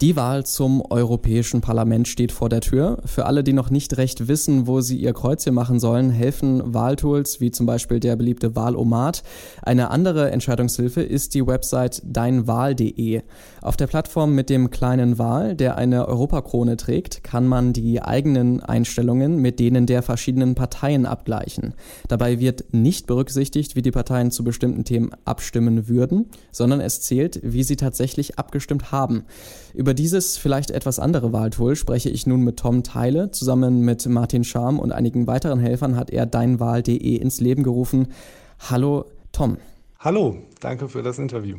Die Wahl zum Europäischen Parlament steht vor der Tür. Für alle, die noch nicht recht wissen, wo sie ihr Kreuzchen machen sollen, helfen Wahltools wie zum Beispiel der beliebte Wahlomat. Eine andere Entscheidungshilfe ist die Website deinwahl.de. Auf der Plattform mit dem kleinen Wahl, der eine Europakrone trägt, kann man die eigenen Einstellungen mit denen der verschiedenen Parteien abgleichen. Dabei wird nicht berücksichtigt, wie die Parteien zu bestimmten Themen abstimmen würden, sondern es zählt, wie sie tatsächlich abgestimmt haben. Über dieses vielleicht etwas andere Wahltool spreche ich nun mit Tom Teile. Zusammen mit Martin Scharm und einigen weiteren Helfern hat er deinwahl.de ins Leben gerufen. Hallo Tom. Hallo, danke für das Interview.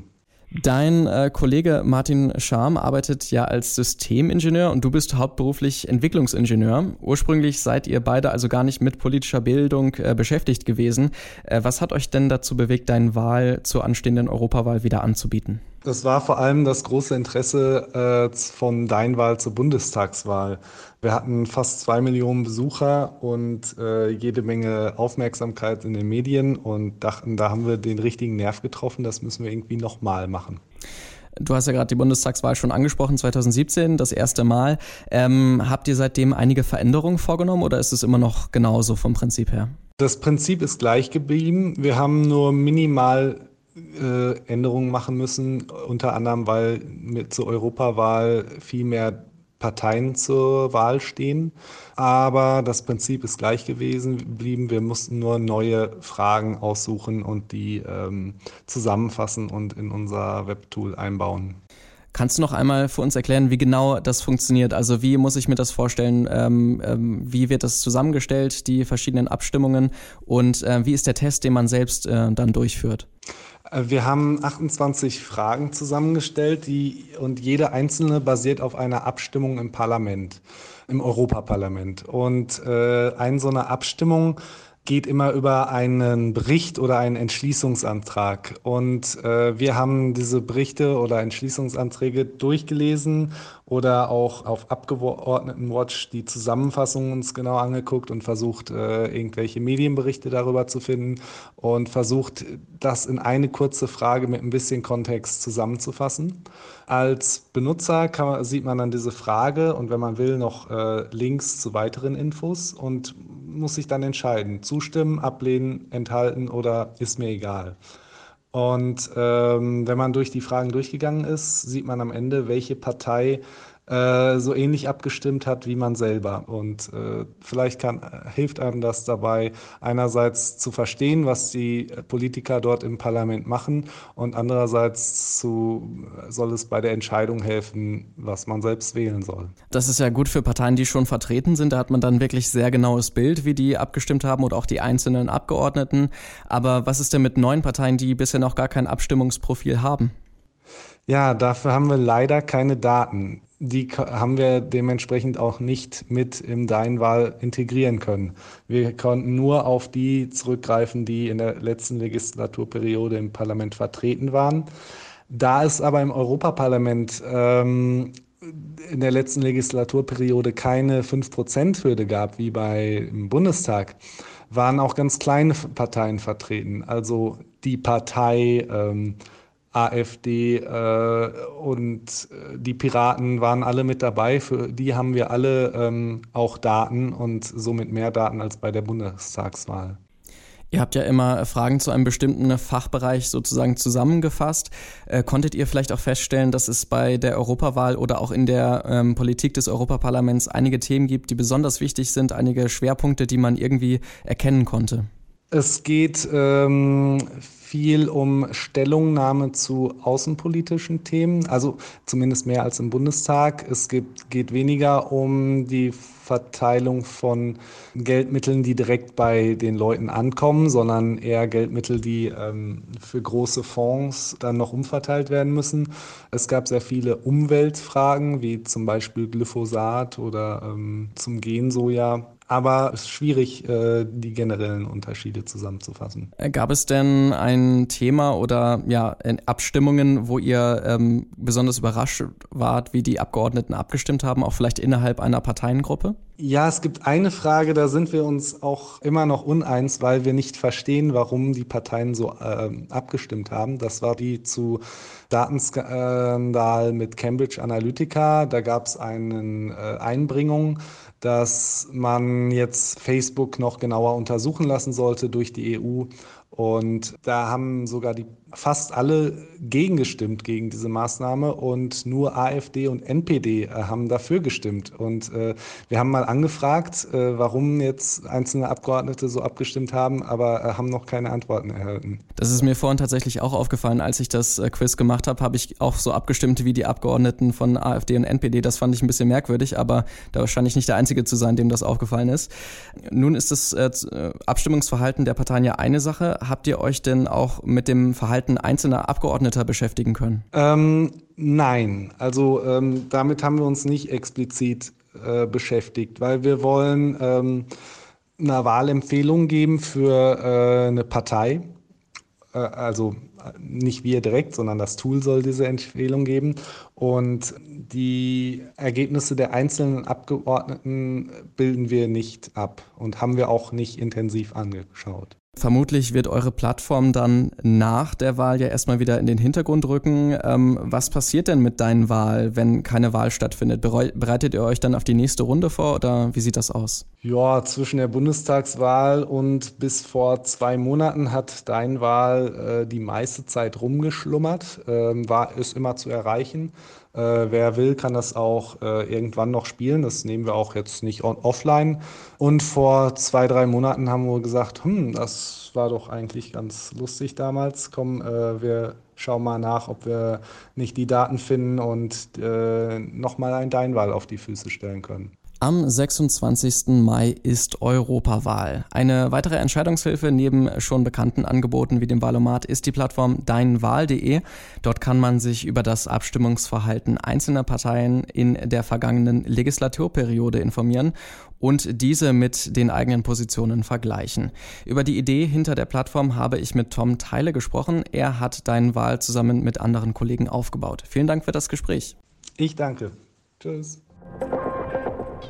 Dein äh, Kollege Martin Scharm arbeitet ja als Systemingenieur und du bist hauptberuflich Entwicklungsingenieur. Ursprünglich seid ihr beide also gar nicht mit politischer Bildung äh, beschäftigt gewesen. Äh, was hat euch denn dazu bewegt, deine Wahl zur anstehenden Europawahl wieder anzubieten? Das war vor allem das große Interesse äh, von Dein Wahl zur Bundestagswahl. Wir hatten fast zwei Millionen Besucher und äh, jede Menge Aufmerksamkeit in den Medien und dachten, da haben wir den richtigen Nerv getroffen, das müssen wir irgendwie nochmal machen. Du hast ja gerade die Bundestagswahl schon angesprochen, 2017, das erste Mal. Ähm, habt ihr seitdem einige Veränderungen vorgenommen oder ist es immer noch genauso vom Prinzip her? Das Prinzip ist gleich geblieben. Wir haben nur minimal äh, Änderungen machen müssen, unter anderem, weil mit zur Europawahl viel mehr Parteien zur Wahl stehen. Aber das Prinzip ist gleich gewesen geblieben. Wir mussten nur neue Fragen aussuchen und die ähm, zusammenfassen und in unser Webtool einbauen. Kannst du noch einmal für uns erklären, wie genau das funktioniert? Also wie muss ich mir das vorstellen? Ähm, ähm, wie wird das zusammengestellt, die verschiedenen Abstimmungen? Und äh, wie ist der Test, den man selbst äh, dann durchführt? Äh, wir haben 28 Fragen zusammengestellt, die, und jede einzelne basiert auf einer Abstimmung im Parlament, im Europaparlament. Und äh, eine so eine Abstimmung geht immer über einen Bericht oder einen Entschließungsantrag. Und äh, wir haben diese Berichte oder Entschließungsanträge durchgelesen oder auch auf Abgeordnetenwatch die Zusammenfassung uns genau angeguckt und versucht, äh, irgendwelche Medienberichte darüber zu finden und versucht, das in eine kurze Frage mit ein bisschen Kontext zusammenzufassen. Als Benutzer man, sieht man dann diese Frage und wenn man will, noch äh, Links zu weiteren Infos und muss sich dann entscheiden, zustimmen, ablehnen, enthalten oder ist mir egal. Und ähm, wenn man durch die Fragen durchgegangen ist, sieht man am Ende, welche Partei äh, so ähnlich abgestimmt hat wie man selber. Und äh, vielleicht kann, hilft einem das dabei, einerseits zu verstehen, was die Politiker dort im Parlament machen und andererseits zu, soll es bei der Entscheidung helfen, was man selbst wählen soll. Das ist ja gut für Parteien, die schon vertreten sind. Da hat man dann wirklich sehr genaues Bild, wie die abgestimmt haben und auch die einzelnen Abgeordneten. Aber was ist denn mit neuen Parteien, die bisher noch gar kein Abstimmungsprofil haben? Ja, dafür haben wir leider keine Daten die haben wir dementsprechend auch nicht mit im Deinwahl integrieren können. Wir konnten nur auf die zurückgreifen, die in der letzten Legislaturperiode im Parlament vertreten waren. Da es aber im Europaparlament ähm, in der letzten Legislaturperiode keine 5%-Hürde gab, wie beim Bundestag, waren auch ganz kleine Parteien vertreten. Also die Partei ähm, AfD äh, und äh, die Piraten waren alle mit dabei. Für die haben wir alle ähm, auch Daten und somit mehr Daten als bei der Bundestagswahl. Ihr habt ja immer Fragen zu einem bestimmten Fachbereich sozusagen zusammengefasst. Äh, konntet ihr vielleicht auch feststellen, dass es bei der Europawahl oder auch in der ähm, Politik des Europaparlaments einige Themen gibt, die besonders wichtig sind, einige Schwerpunkte, die man irgendwie erkennen konnte? Es geht ähm, viel um Stellungnahme zu außenpolitischen Themen, also zumindest mehr als im Bundestag. Es gibt, geht weniger um die Verteilung von Geldmitteln, die direkt bei den Leuten ankommen, sondern eher Geldmittel, die ähm, für große Fonds dann noch umverteilt werden müssen. Es gab sehr viele Umweltfragen, wie zum Beispiel Glyphosat oder ähm, zum Gensoja aber es ist schwierig, äh, die generellen Unterschiede zusammenzufassen. Äh, gab es denn ein Thema oder ja, Abstimmungen, wo ihr ähm, besonders überrascht wart, wie die Abgeordneten abgestimmt haben, auch vielleicht innerhalb einer Parteiengruppe? Ja, es gibt eine Frage, da sind wir uns auch immer noch uneins, weil wir nicht verstehen, warum die Parteien so äh, abgestimmt haben. Das war die zu Datenskandal mit Cambridge Analytica. Da gab es eine äh, Einbringung, dass man jetzt Facebook noch genauer untersuchen lassen sollte durch die EU. Und da haben sogar die fast alle gegengestimmt gegen diese Maßnahme und nur AfD und NPD äh, haben dafür gestimmt. Und äh, wir haben mal angefragt, äh, warum jetzt einzelne Abgeordnete so abgestimmt haben, aber äh, haben noch keine Antworten erhalten. Das ist mir vorhin tatsächlich auch aufgefallen, als ich das äh, Quiz gemacht habe, habe ich auch so abgestimmt wie die Abgeordneten von AfD und NPD. Das fand ich ein bisschen merkwürdig, aber da scheine ich nicht der Einzige zu sein, dem das aufgefallen ist. Nun ist das äh, Abstimmungsverhalten der Parteien ja eine Sache. Habt ihr euch denn auch mit dem Verhalten einzelner Abgeordneter beschäftigen können? Ähm, nein, also ähm, damit haben wir uns nicht explizit äh, beschäftigt, weil wir wollen ähm, eine Wahlempfehlung geben für äh, eine Partei. Äh, also nicht wir direkt, sondern das Tool soll diese Empfehlung geben. Und die Ergebnisse der einzelnen Abgeordneten bilden wir nicht ab und haben wir auch nicht intensiv angeschaut. Vermutlich wird eure Plattform dann nach der Wahl ja erstmal wieder in den Hintergrund rücken. Ähm, was passiert denn mit deinen Wahl, wenn keine Wahl stattfindet? Bereitet ihr euch dann auf die nächste Runde vor oder wie sieht das aus? Ja, zwischen der Bundestagswahl und bis vor zwei Monaten hat dein Wahl äh, die meiste Zeit rumgeschlummert, äh, war es immer zu erreichen. Äh, wer will, kann das auch äh, irgendwann noch spielen. Das nehmen wir auch jetzt nicht on offline. Und vor zwei, drei Monaten haben wir gesagt, hm, das war doch eigentlich ganz lustig damals. Komm, äh, wir schauen mal nach, ob wir nicht die Daten finden und äh, nochmal ein Deinwahl auf die Füße stellen können. Am 26. Mai ist Europawahl. Eine weitere Entscheidungshilfe neben schon bekannten Angeboten wie dem Wahlomat ist die Plattform deinwahl.de. Dort kann man sich über das Abstimmungsverhalten einzelner Parteien in der vergangenen Legislaturperiode informieren und diese mit den eigenen Positionen vergleichen. Über die Idee hinter der Plattform habe ich mit Tom Teile gesprochen. Er hat Dein Wahl zusammen mit anderen Kollegen aufgebaut. Vielen Dank für das Gespräch. Ich danke. Tschüss.